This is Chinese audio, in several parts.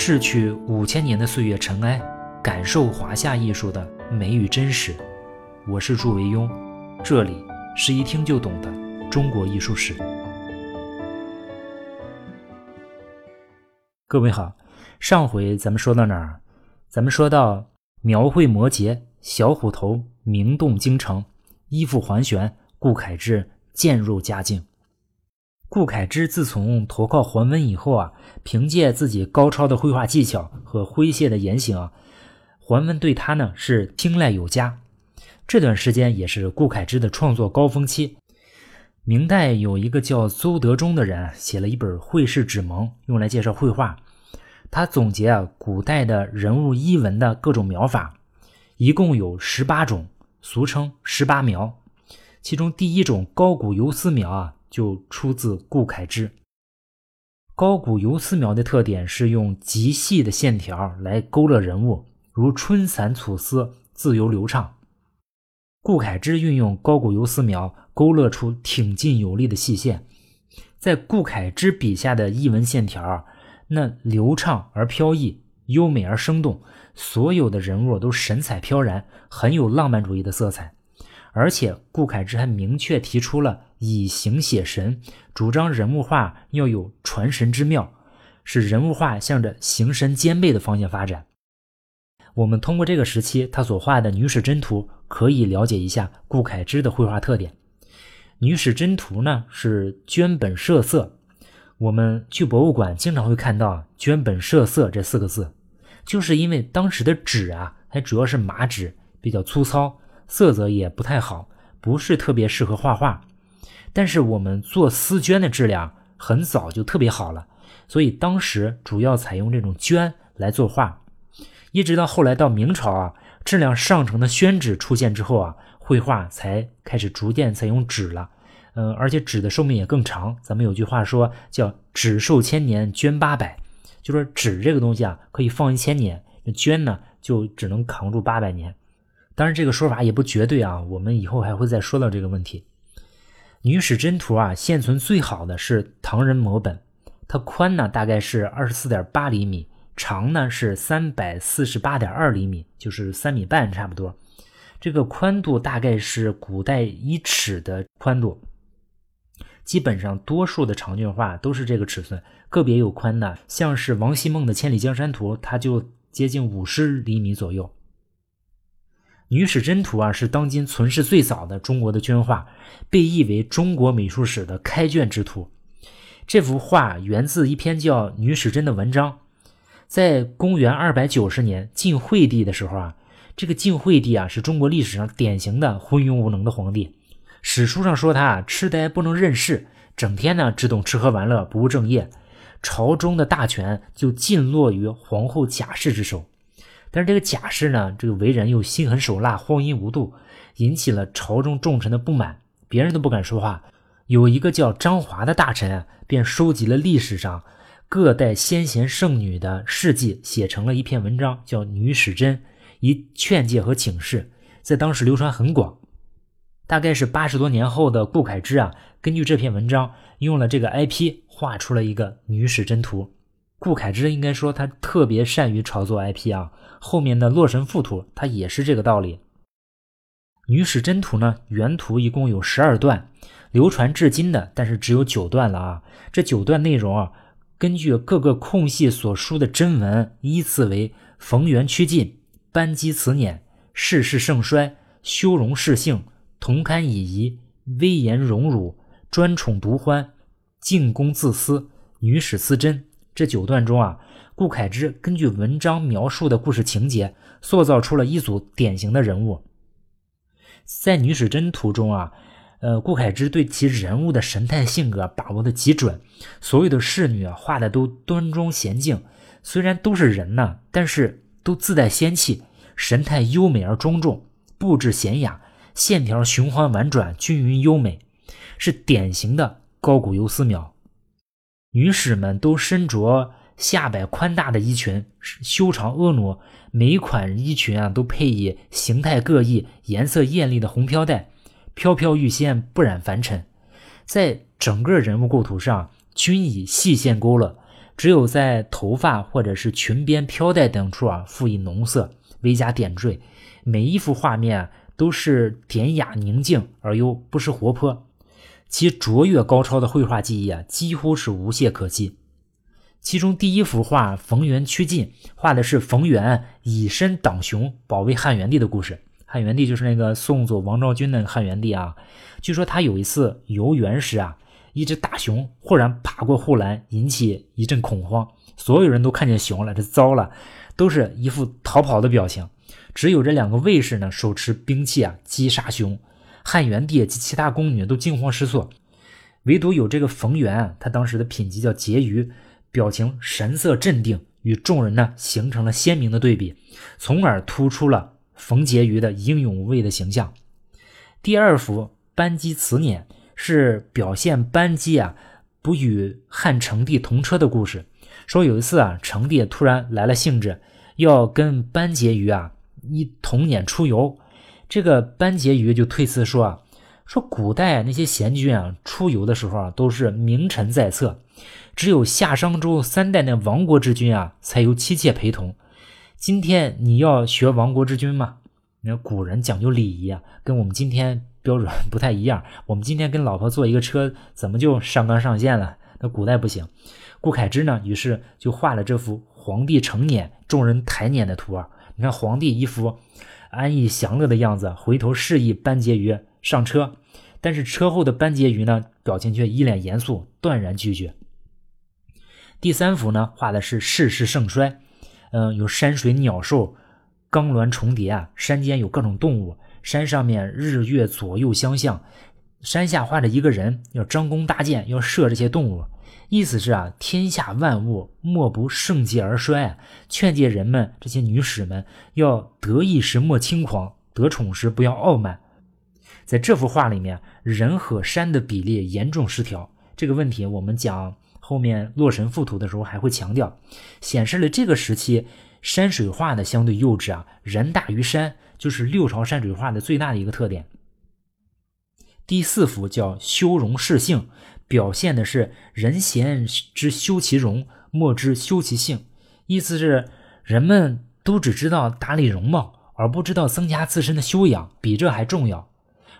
逝去五千年的岁月尘埃，感受华夏艺术的美与真实。我是祝维庸，这里是一听就懂的中国艺术史。各位好，上回咱们说到哪儿？咱们说到描绘摩羯、小虎头、名动京城、衣服环旋，顾恺之渐入佳境。顾恺之自从投靠桓温以后啊，凭借自己高超的绘画技巧和诙谐的言行啊，桓温对他呢是青睐有加。这段时间也是顾恺之的创作高峰期。明代有一个叫邹德忠的人写了一本《绘事指蒙》，用来介绍绘画。他总结啊古代的人物衣纹的各种描法，一共有十八种，俗称十八描。其中第一种高古游丝描啊。就出自顾恺之。高古游丝描的特点是用极细的线条来勾勒人物，如春伞吐丝，自由流畅。顾恺之运用高古游丝描，勾勒出挺劲有力的细线。在顾恺之笔下的译文线条，那流畅而飘逸，优美而生动，所有的人物都神采飘然，很有浪漫主义的色彩。而且顾恺之还明确提出了以形写神，主张人物画要有传神之妙，使人物画向着形神兼备的方向发展。我们通过这个时期他所画的《女史箴图》，可以了解一下顾恺之的绘画特点。《女史箴图》呢是绢本设色，我们去博物馆经常会看到“绢本设色”这四个字，就是因为当时的纸啊，还主要是麻纸，比较粗糙。色泽也不太好，不是特别适合画画。但是我们做丝绢的质量很早就特别好了，所以当时主要采用这种绢来作画。一直到后来到明朝啊，质量上乘的宣纸出现之后啊，绘画才开始逐渐采用纸了。嗯，而且纸的寿命也更长。咱们有句话说叫“纸寿千年，绢八百”，就说纸这个东西啊可以放一千年，那绢呢就只能扛住八百年。当然，这个说法也不绝对啊。我们以后还会再说到这个问题。《女史箴图》啊，现存最好的是唐人摹本，它宽呢大概是二十四点八厘米，长呢是三百四十八点二厘米，就是三米半差不多。这个宽度大概是古代一尺的宽度。基本上多数的长卷画都是这个尺寸，个别有宽的，像是王希孟的《千里江山图》，它就接近五十厘米左右。《女史箴图》啊，是当今存世最早的中国的绢画，被译为中国美术史的开卷之图。这幅画源自一篇叫《女史箴》的文章。在公元二百九十年晋惠帝的时候啊，这个晋惠帝啊，是中国历史上典型的昏庸无能的皇帝。史书上说他啊，痴呆不能任事，整天呢只懂吃喝玩乐，不务正业，朝中的大权就尽落于皇后贾氏之手。但是这个贾氏呢，这个为人又心狠手辣、荒淫无度，引起了朝中重臣的不满，别人都不敢说话。有一个叫张华的大臣啊，便收集了历史上各代先贤圣女的事迹，写成了一篇文章，叫《女史箴》，以劝诫和警示，在当时流传很广。大概是八十多年后的顾恺之啊，根据这篇文章，用了这个 IP 画出了一个《女史箴图》。顾恺之应该说他特别善于炒作 IP 啊。后面的《洛神赋图》它也是这个道理。《女史箴图》呢，原图一共有十二段，流传至今的，但是只有九段了啊。这九段内容啊，根据各个空隙所书的真文，依次为逢源趋近、班机辞辇、世事盛衰、修容世性、同堪以仪、威严荣辱、专宠独欢、进宫自私、女史思真。这九段中啊。顾恺之根据文章描述的故事情节，塑造出了一组典型的人物。在《女史箴图》中啊，呃，顾恺之对其人物的神态性格把握的极准，所有的侍女画的都端庄娴静，虽然都是人呢，但是都自带仙气，神态优美而庄重，布置娴雅，线条循环婉转，均匀优美，是典型的高古游丝描。女史们都身着。下摆宽大的衣裙，修长婀娜，每款衣裙啊都配以形态各异、颜色艳丽的红飘带，飘飘欲仙，不染凡尘。在整个人物构图上，均以细线勾勒，只有在头发或者是裙边飘带等处啊赋以浓色，微加点缀。每一幅画面都是典雅宁静而又不失活泼，其卓越高超的绘画技艺啊，几乎是无懈可击。其中第一幅画《冯源趋晋》画的是冯源以身挡熊，保卫汉元帝的故事。汉元帝就是那个宋祖王昭君的汉元帝啊。据说他有一次游园时啊，一只大熊忽然爬过护栏，引起一阵恐慌。所有人都看见熊了，这糟了，都是一副逃跑的表情。只有这两个卫士呢，手持兵器啊，击杀熊。汉元帝及其他宫女都惊慌失措，唯独有这个冯源，他当时的品级叫婕妤，表情神色镇定，与众人呢形成了鲜明的对比，从而突出了冯婕妤的英勇无畏的形象。第二幅班姬辞辇是表现班姬啊不与汉成帝同车的故事，说有一次啊，成帝突然来了兴致，要跟班婕妤啊。一同辇出游，这个班婕妤就推辞说啊，说古代那些贤君啊，出游的时候啊，都是名臣在侧，只有夏商周三代那亡国之君啊，才由妻妾陪同。今天你要学亡国之君吗？你看古人讲究礼仪啊，跟我们今天标准不太一样。我们今天跟老婆坐一个车，怎么就上纲上线了？那古代不行。顾恺之呢，于是就画了这幅皇帝乘辇，众人抬辇的图啊。你看皇帝一副安逸享乐的样子，回头示意班婕妤上车，但是车后的班婕妤呢，表情却一脸严肃，断然拒绝。第三幅呢，画的是世事盛衰，嗯，有山水鸟兽、冈峦重叠啊，山间有各种动物，山上面日月左右相向，山下画着一个人，要张弓搭箭，要射这些动物。意思是啊，天下万物莫不盛极而衰，劝诫人们这些女使们要得意时莫轻狂，得宠时不要傲慢。在这幅画里面，人和山的比例严重失调，这个问题我们讲后面《洛神赋图》的时候还会强调，显示了这个时期山水画的相对幼稚啊，人大于山，就是六朝山水画的最大的一个特点。第四幅叫修容释性。表现的是人贤之修其容，莫之修其性。意思是人们都只知道打理容貌，而不知道增加自身的修养，比这还重要。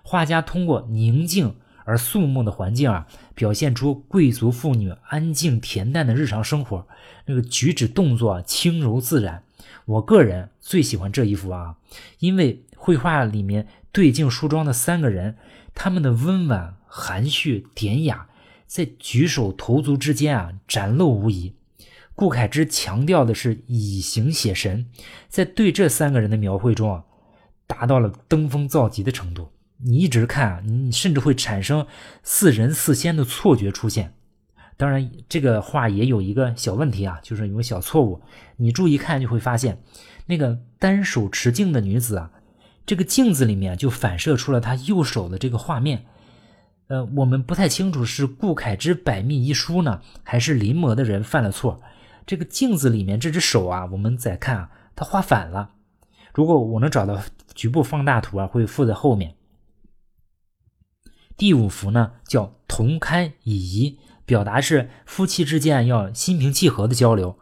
画家通过宁静而肃穆的环境啊，表现出贵族妇女安静恬淡的日常生活，那个举止动作轻柔自然。我个人最喜欢这一幅啊，因为绘画里面对镜梳妆的三个人，他们的温婉、含蓄、典雅。在举手投足之间啊，展露无遗。顾恺之强调的是以形写神，在对这三个人的描绘中啊，达到了登峰造极的程度。你一直看啊，你甚至会产生似人似仙的错觉出现。当然，这个画也有一个小问题啊，就是有个小错误。你注意看就会发现，那个单手持镜的女子啊，这个镜子里面就反射出了她右手的这个画面。呃，我们不太清楚是顾恺之百密一疏呢，还是临摹的人犯了错。这个镜子里面这只手啊，我们再看啊，它画反了。如果我能找到局部放大图啊，会附在后面。第五幅呢叫同堪以仪，表达是夫妻之间要心平气和的交流。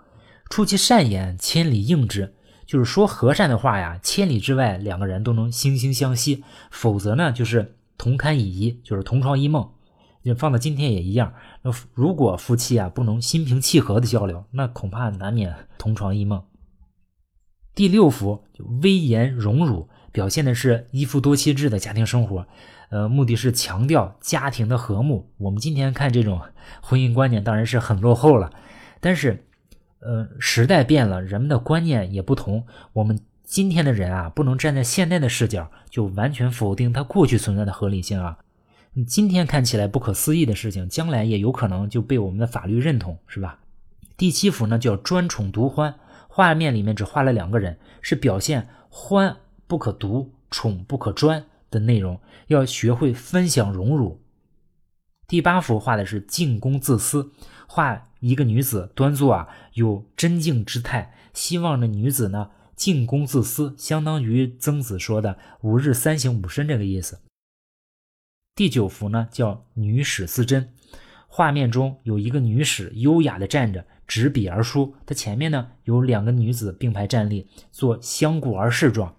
出其善言，千里应之，就是说和善的话呀，千里之外两个人都能惺惺相惜。否则呢，就是。同堪以仪，就是同床异梦，就放到今天也一样。那如果夫妻啊不能心平气和的交流，那恐怕难免同床异梦。第六幅威严荣辱，表现的是一夫多妻制的家庭生活，呃，目的是强调家庭的和睦。我们今天看这种婚姻观念当然是很落后了，但是，呃，时代变了，人们的观念也不同，我们。今天的人啊，不能站在现代的视角就完全否定他过去存在的合理性啊。你今天看起来不可思议的事情，将来也有可能就被我们的法律认同，是吧？第七幅呢叫专宠独欢，画面里面只画了两个人，是表现欢不可独，宠不可专的内容，要学会分享荣辱。第八幅画的是进攻自私，画一个女子端坐啊，有真静之态，希望这女子呢。进公自私，相当于曾子说的“吾日三省吾身”这个意思。第九幅呢，叫女史思真，画面中有一个女史优雅的站着，执笔而书，她前面呢有两个女子并排站立，做相顾而视状。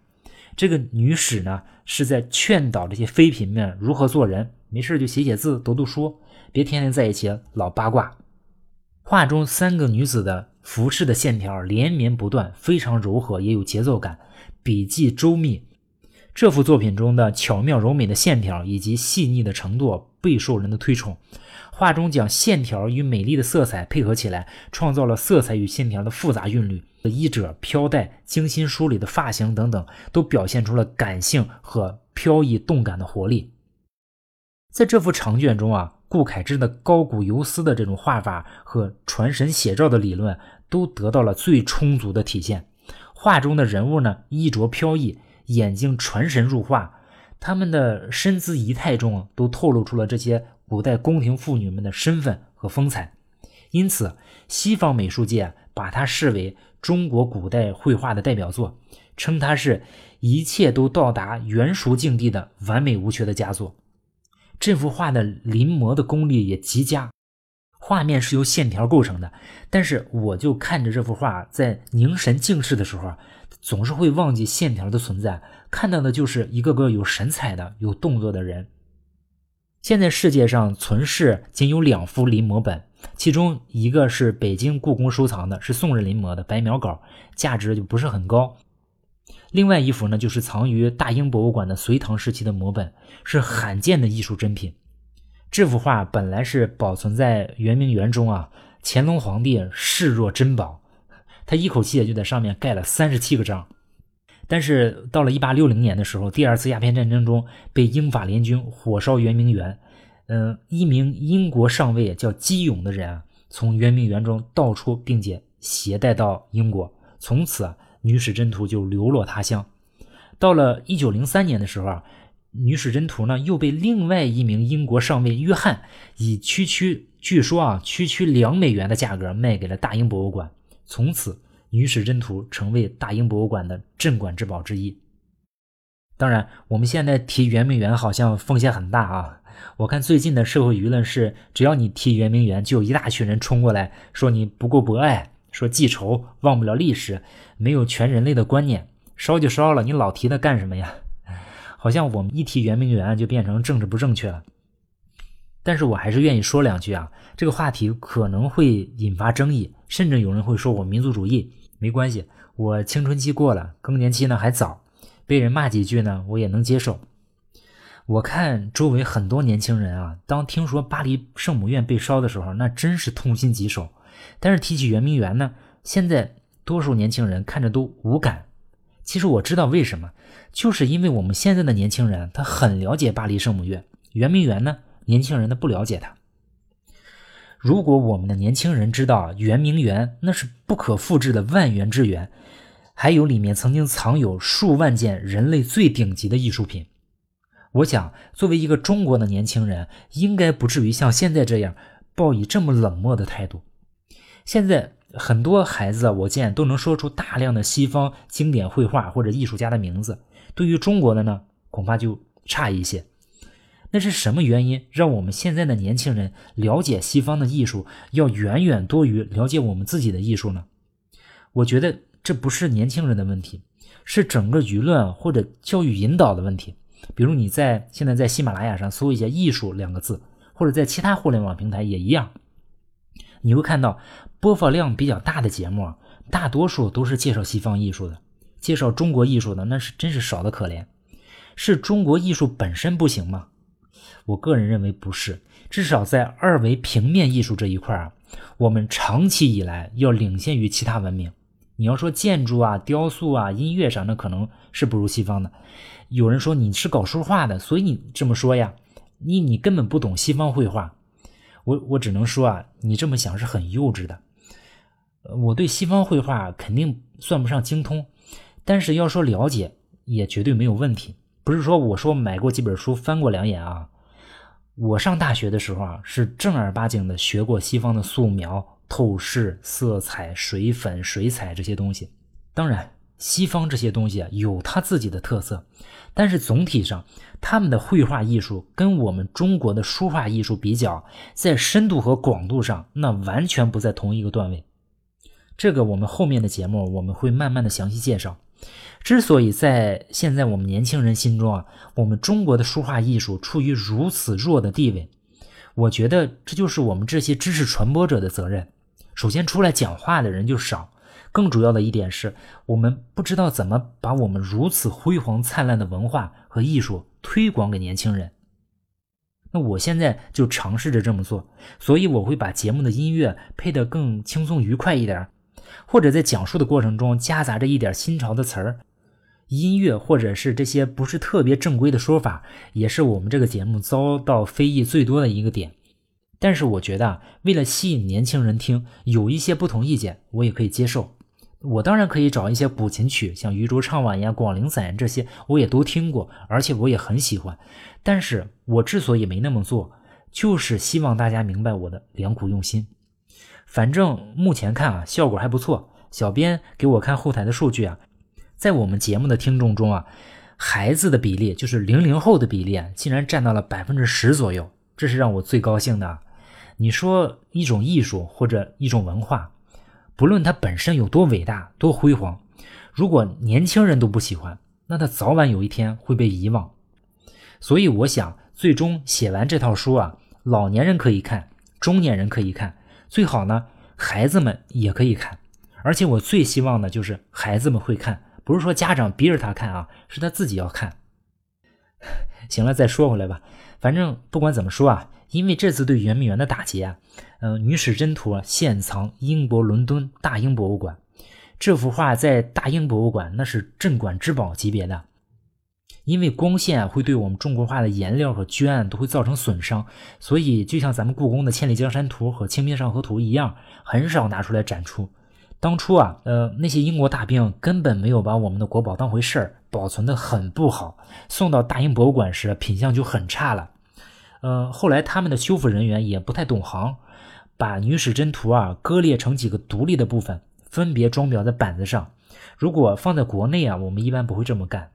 这个女史呢是在劝导这些妃嫔们如何做人，没事就写写字、读读书，别天天在一起老八卦。画中三个女子的服饰的线条连绵不断，非常柔和，也有节奏感，笔迹周密。这幅作品中的巧妙柔美的线条以及细腻的程度备受人的推崇。画中将线条与美丽的色彩配合起来，创造了色彩与线条的复杂韵律。衣褶、飘带、精心梳理的发型等等，都表现出了感性和飘逸动感的活力。在这幅长卷中啊，顾恺之的高古游丝的这种画法和传神写照的理论，都得到了最充足的体现。画中的人物呢，衣着飘逸。眼睛传神入画，他们的身姿仪态中都透露出了这些古代宫廷妇女们的身份和风采，因此西方美术界把它视为中国古代绘画的代表作，称它是一切都到达圆熟境地的完美无缺的佳作。这幅画的临摹的功力也极佳，画面是由线条构成的，但是我就看着这幅画在凝神静视的时候。总是会忘记线条的存在，看到的就是一个个有神采的、有动作的人。现在世界上存世仅有两幅临摹本，其中一个是北京故宫收藏的，是宋人临摹的白描稿，价值就不是很高。另外一幅呢，就是藏于大英博物馆的隋唐时期的摹本，是罕见的艺术珍品。这幅画本来是保存在圆明园中啊，乾隆皇帝视若珍宝。他一口气也就在上面盖了三十七个章，但是到了一八六零年的时候，第二次鸦片战争中被英法联军火烧圆明园，嗯，一名英国上尉叫基永的人啊，从圆明园中盗出，并且携带到英国，从此啊，女史箴图就流落他乡。到了一九零三年的时候啊，女史箴图呢又被另外一名英国上尉约翰以区区据说啊区区两美元的价格卖给了大英博物馆。从此，《女史箴图》成为大英博物馆的镇馆之宝之一。当然，我们现在提圆明园好像风险很大啊！我看最近的社会舆论是，只要你提圆明园，就有一大群人冲过来说你不够博爱，说记仇，忘不了历史，没有全人类的观念，烧就烧了，你老提它干什么呀？好像我们一提圆明园就变成政治不正确了。但是我还是愿意说两句啊，这个话题可能会引发争议，甚至有人会说我民族主义。没关系，我青春期过了，更年期呢还早，被人骂几句呢，我也能接受。我看周围很多年轻人啊，当听说巴黎圣母院被烧的时候，那真是痛心疾首。但是提起圆明园呢，现在多数年轻人看着都无感。其实我知道为什么，就是因为我们现在的年轻人他很了解巴黎圣母院，圆明园呢。年轻人他不了解它。如果我们的年轻人知道圆明园那是不可复制的万园之园，还有里面曾经藏有数万件人类最顶级的艺术品，我想作为一个中国的年轻人，应该不至于像现在这样抱以这么冷漠的态度。现在很多孩子我见都能说出大量的西方经典绘画或者艺术家的名字，对于中国的呢，恐怕就差一些。那是什么原因让我们现在的年轻人了解西方的艺术要远远多于了解我们自己的艺术呢？我觉得这不是年轻人的问题，是整个舆论或者教育引导的问题。比如你在现在在喜马拉雅上搜一下“艺术”两个字，或者在其他互联网平台也一样，你会看到播放量比较大的节目，大多数都是介绍西方艺术的，介绍中国艺术的那是真是少得可怜。是中国艺术本身不行吗？我个人认为不是，至少在二维平面艺术这一块啊，我们长期以来要领先于其他文明。你要说建筑啊、雕塑啊、音乐上，那可能是不如西方的。有人说你是搞书画的，所以你这么说呀？你你根本不懂西方绘画。我我只能说啊，你这么想是很幼稚的。我对西方绘画肯定算不上精通，但是要说了解，也绝对没有问题。不是说我说买过几本书翻过两眼啊。我上大学的时候啊，是正儿八经的学过西方的素描、透视、色彩、水粉、水彩这些东西。当然，西方这些东西啊有它自己的特色，但是总体上，他们的绘画艺术跟我们中国的书画艺术比较，在深度和广度上，那完全不在同一个段位。这个我们后面的节目我们会慢慢的详细介绍。之所以在现在我们年轻人心中啊，我们中国的书画艺术处于如此弱的地位，我觉得这就是我们这些知识传播者的责任。首先出来讲话的人就少，更主要的一点是我们不知道怎么把我们如此辉煌灿烂的文化和艺术推广给年轻人。那我现在就尝试着这么做，所以我会把节目的音乐配得更轻松愉快一点，或者在讲述的过程中夹杂着一点新潮的词儿。音乐或者是这些不是特别正规的说法，也是我们这个节目遭到非议最多的一个点。但是我觉得啊，为了吸引年轻人听，有一些不同意见我也可以接受。我当然可以找一些古琴曲，像渔舟唱晚呀、广陵散这些，我也都听过，而且我也很喜欢。但是我之所以没那么做，就是希望大家明白我的良苦用心。反正目前看啊，效果还不错。小编给我看后台的数据啊。在我们节目的听众中啊，孩子的比例就是零零后的比例啊，竟然占到了百分之十左右，这是让我最高兴的。你说一种艺术或者一种文化，不论它本身有多伟大、多辉煌，如果年轻人都不喜欢，那它早晚有一天会被遗忘。所以我想，最终写完这套书啊，老年人可以看，中年人可以看，最好呢，孩子们也可以看。而且我最希望的就是孩子们会看。不是说家长逼着他看啊，是他自己要看。行了，再说回来吧。反正不管怎么说啊，因为这次对圆明园的打劫啊，嗯，《女史箴图》现藏英国伦敦大英博物馆。这幅画在大英博物馆那是镇馆之宝级别的。因为光线会对我们中国画的颜料和绢都会造成损伤，所以就像咱们故宫的《千里江山图》和《清明上河图》一样，很少拿出来展出。当初啊，呃，那些英国大兵根本没有把我们的国宝当回事儿，保存的很不好。送到大英博物馆时，品相就很差了。呃，后来他们的修复人员也不太懂行，把《女史箴图》啊割裂成几个独立的部分，分别装裱在板子上。如果放在国内啊，我们一般不会这么干，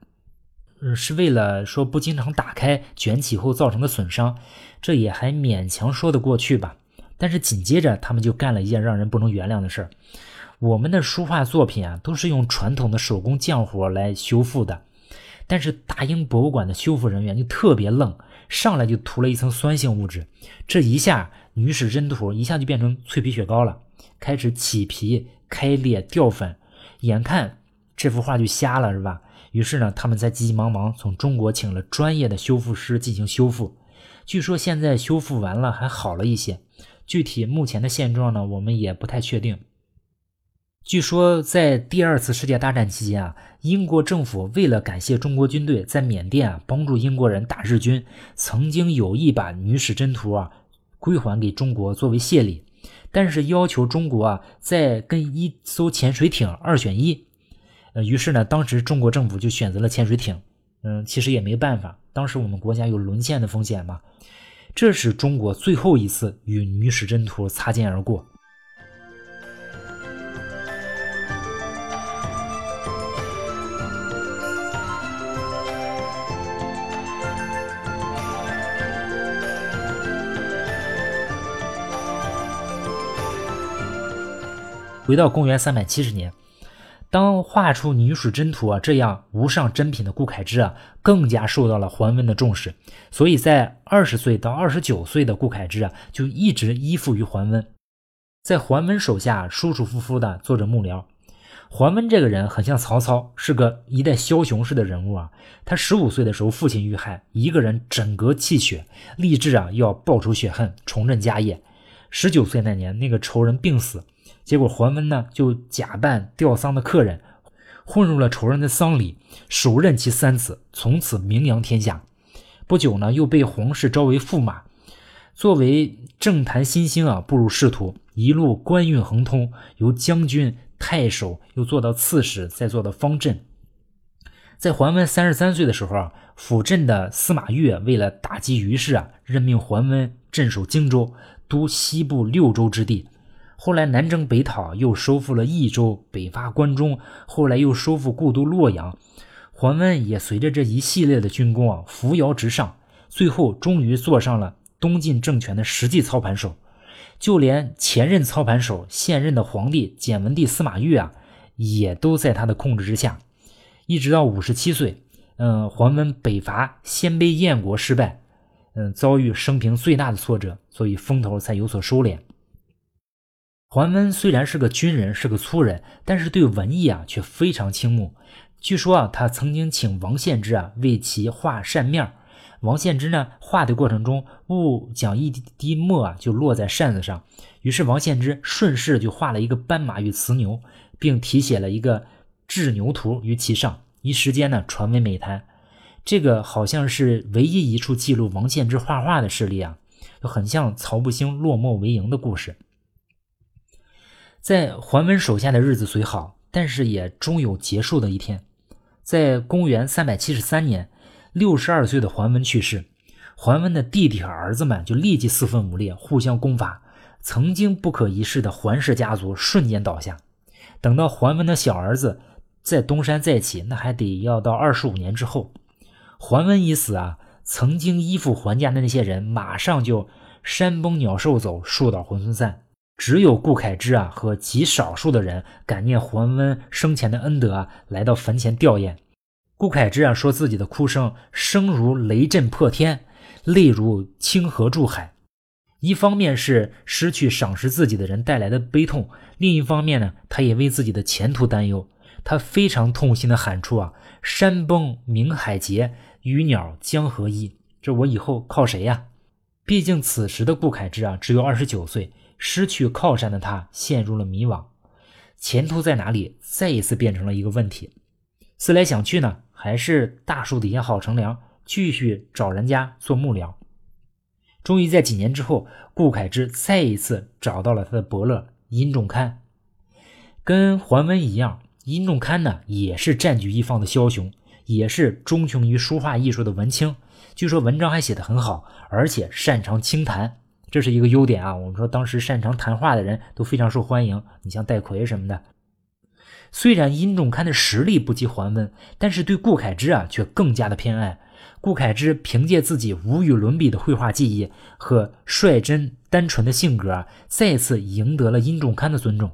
是为了说不经常打开卷起后造成的损伤，这也还勉强说得过去吧。但是紧接着他们就干了一件让人不能原谅的事儿。我们的书画作品啊，都是用传统的手工匠活来修复的，但是大英博物馆的修复人员就特别愣，上来就涂了一层酸性物质，这一下《女史箴图》一下就变成脆皮雪糕了，开始起皮、开裂、掉粉，眼看这幅画就瞎了，是吧？于是呢，他们才急急忙忙从中国请了专业的修复师进行修复，据说现在修复完了还好了一些，具体目前的现状呢，我们也不太确定。据说，在第二次世界大战期间啊，英国政府为了感谢中国军队在缅甸啊帮助英国人打日军，曾经有意把《女史箴图》啊归还给中国作为谢礼，但是要求中国啊再跟一艘潜水艇二选一。呃，于是呢，当时中国政府就选择了潜水艇。嗯，其实也没办法，当时我们国家有沦陷的风险嘛。这是中国最后一次与《女史箴图》擦肩而过。回到公元三百七十年，当画出《女史箴图》啊这样无上珍品的顾恺之啊，更加受到了桓温的重视。所以在二十岁到二十九岁的顾恺之啊，就一直依附于桓温，在桓温手下舒舒服服的做着幕僚。桓温这个人很像曹操，是个一代枭雄式的人物啊。他十五岁的时候父亲遇害，一个人枕戈泣血，立志啊要报仇雪恨，重振家业。十九岁那年，那个仇人病死。结果桓温呢，就假扮吊丧的客人，混入了仇人的丧礼，手刃其三子，从此名扬天下。不久呢，又被皇室招为驸马，作为政坛新星啊，步入仕途，一路官运亨通，由将军、太守又做到刺史，再做到方阵。在桓温三十三岁的时候啊，辅政的司马越为了打击于氏啊，任命桓温镇守荆州，督西部六州之地。后来南征北讨，又收复了益州，北伐关中，后来又收复故都洛阳。桓温也随着这一系列的军功啊，扶摇直上，最后终于坐上了东晋政权的实际操盘手。就连前任操盘手、现任的皇帝简文帝司马昱啊，也都在他的控制之下。一直到五十七岁，嗯，桓温北伐鲜卑燕国失败，嗯，遭遇生平最大的挫折，所以风头才有所收敛。桓温虽然是个军人，是个粗人，但是对文艺啊却非常倾慕。据说啊，他曾经请王献之啊为其画扇面王献之呢画的过程中，误将一滴墨啊就落在扇子上，于是王献之顺势就画了一个斑马与雌牛，并题写了一个雉牛图于其上，一时间呢传为美谈。这个好像是唯一一处记录王献之画画的事例啊，就很像曹不兴落墨为营的故事。在桓温手下的日子虽好，但是也终有结束的一天。在公元三百七十三年，六十二岁的桓温去世，桓温的弟弟和儿子们就立即四分五裂，互相攻伐。曾经不可一世的桓氏家族瞬间倒下。等到桓温的小儿子在东山再起，那还得要到二十五年之后。桓温一死啊，曾经依附桓家的那些人马上就山崩鸟兽走，树倒猢狲散。只有顾恺之啊和极少数的人感念桓温生前的恩德啊，来到坟前吊唁。顾恺之啊说自己的哭声声如雷震破天，泪如清河注海。一方面是失去赏识自己的人带来的悲痛，另一方面呢，他也为自己的前途担忧。他非常痛心的喊出啊：“山崩明海竭，鱼鸟江河依。”这我以后靠谁呀？毕竟此时的顾恺之啊只有二十九岁。失去靠山的他陷入了迷惘，前途在哪里？再一次变成了一个问题。思来想去呢，还是大树底下好乘凉，继续找人家做幕僚。终于在几年之后，顾恺之再一次找到了他的伯乐殷仲堪。跟桓温一样，殷仲堪呢也是占据一方的枭雄，也是钟情于书画艺术的文青。据说文章还写得很好，而且擅长清谈。这是一个优点啊！我们说当时擅长谈话的人都非常受欢迎，你像戴逵什么的。虽然殷仲堪的实力不及桓温，但是对顾恺之啊却更加的偏爱。顾恺之凭借自己无与伦比的绘画技艺和率真单纯的性格，再次赢得了殷仲堪的尊重。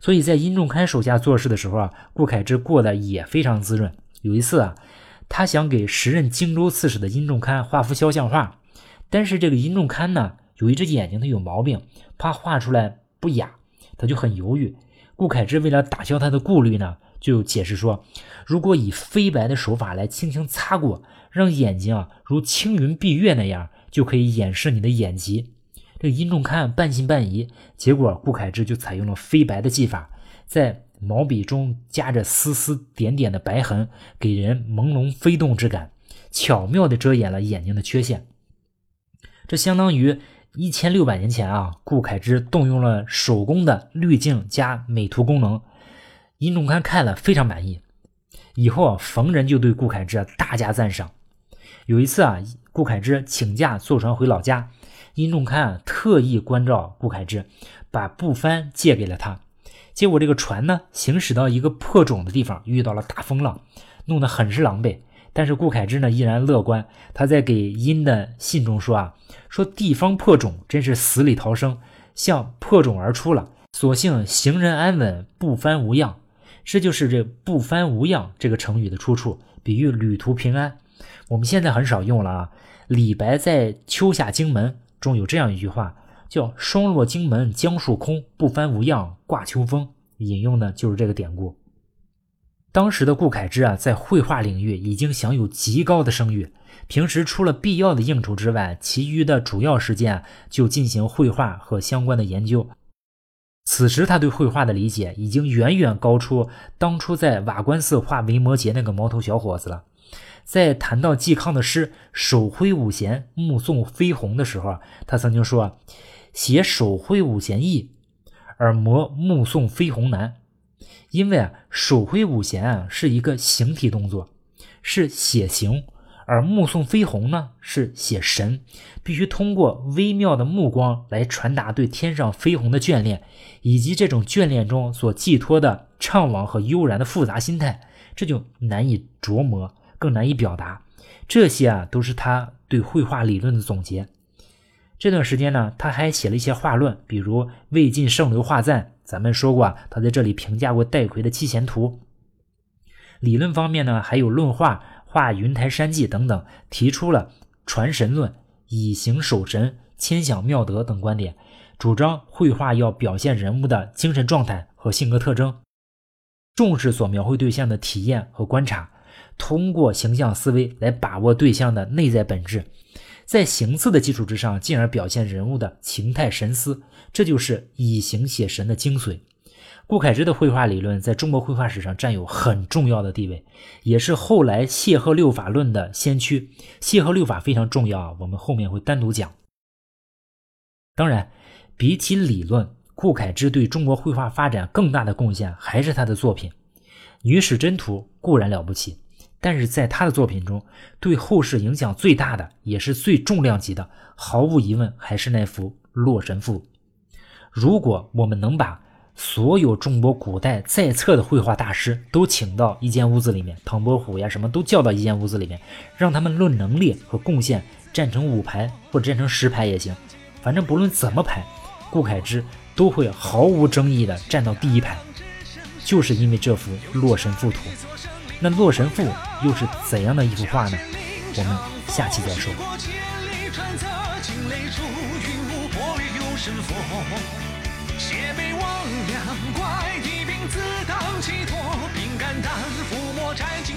所以在殷仲堪手下做事的时候啊，顾恺之过得也非常滋润。有一次啊，他想给时任荆州刺史的殷仲堪画幅肖像画，但是这个殷仲堪呢？有一只眼睛，它有毛病，怕画出来不雅，他就很犹豫。顾恺之为了打消他的顾虑呢，就解释说，如果以飞白的手法来轻轻擦过，让眼睛啊如青云蔽月那样，就可以掩饰你的眼疾。这个殷仲堪半信半疑，结果顾恺之就采用了飞白的技法，在毛笔中夹着丝丝点点的白痕，给人朦胧飞动之感，巧妙地遮掩了眼睛的缺陷。这相当于。一千六百年前啊，顾恺之动用了手工的滤镜加美图功能，殷仲堪看了非常满意。以后啊，逢人就对顾恺之大加赞赏。有一次啊，顾恺之请假坐船回老家，殷仲堪啊特意关照顾恺之，把布帆借给了他。结果这个船呢，行驶到一个破种的地方，遇到了大风浪，弄得很是狼狈。但是顾恺之呢依然乐观，他在给殷的信中说啊，说地方破冢真是死里逃生，像破冢而出了，所幸行人安稳，不翻无恙。这就是这不翻无恙这个成语的出处，比喻旅途平安。我们现在很少用了啊。李白在《秋下荆门》中有这样一句话，叫“霜落荆门江树空，不翻无恙挂秋风”，引用的就是这个典故。当时的顾恺之啊，在绘画领域已经享有极高的声誉。平时除了必要的应酬之外，其余的主要时间就进行绘画和相关的研究。此时，他对绘画的理解已经远远高出当初在瓦官寺画维摩诘那个毛头小伙子了。在谈到嵇康的诗“手挥五弦，目送飞鸿”的时候，他曾经说：“写手挥五弦易，而磨目送飞鸿难。”因为啊，手挥五弦啊是一个形体动作，是写形；而目送飞鸿呢是写神，必须通过微妙的目光来传达对天上飞鸿的眷恋，以及这种眷恋中所寄托的怅惘和悠然的复杂心态，这就难以琢磨，更难以表达。这些啊都是他对绘画理论的总结。这段时间呢，他还写了一些画论，比如《魏晋圣流画赞》。咱们说过啊，他在这里评价过戴逵的《七贤图》。理论方面呢，还有论画、画云台山记等等，提出了传神论、以形守神、千想妙德等观点，主张绘画要表现人物的精神状态和性格特征，重视所描绘对象的体验和观察，通过形象思维来把握对象的内在本质。在形似的基础之上，进而表现人物的情态神思，这就是以形写神的精髓。顾恺之的绘画理论在中国绘画史上占有很重要的地位，也是后来谢赫六法论的先驱。谢赫六法非常重要啊，我们后面会单独讲。当然，比起理论，顾恺之对中国绘画发展更大的贡献还是他的作品《女史箴图》，固然了不起。但是在他的作品中，对后世影响最大的，也是最重量级的，毫无疑问还是那幅《洛神赋》。如果我们能把所有中国古代在册的绘画大师都请到一间屋子里面，唐伯虎呀什么都叫到一间屋子里面，让他们论能力和贡献，站成五排或者站成十排也行，反正不论怎么排，顾恺之都会毫无争议的站到第一排，就是因为这幅《洛神赋图》。那《洛神赋》又是怎样的一幅画呢？我们下期再说。自当其托，凭肝胆，抚摸斩尽。